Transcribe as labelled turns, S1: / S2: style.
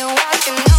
S1: you
S2: want.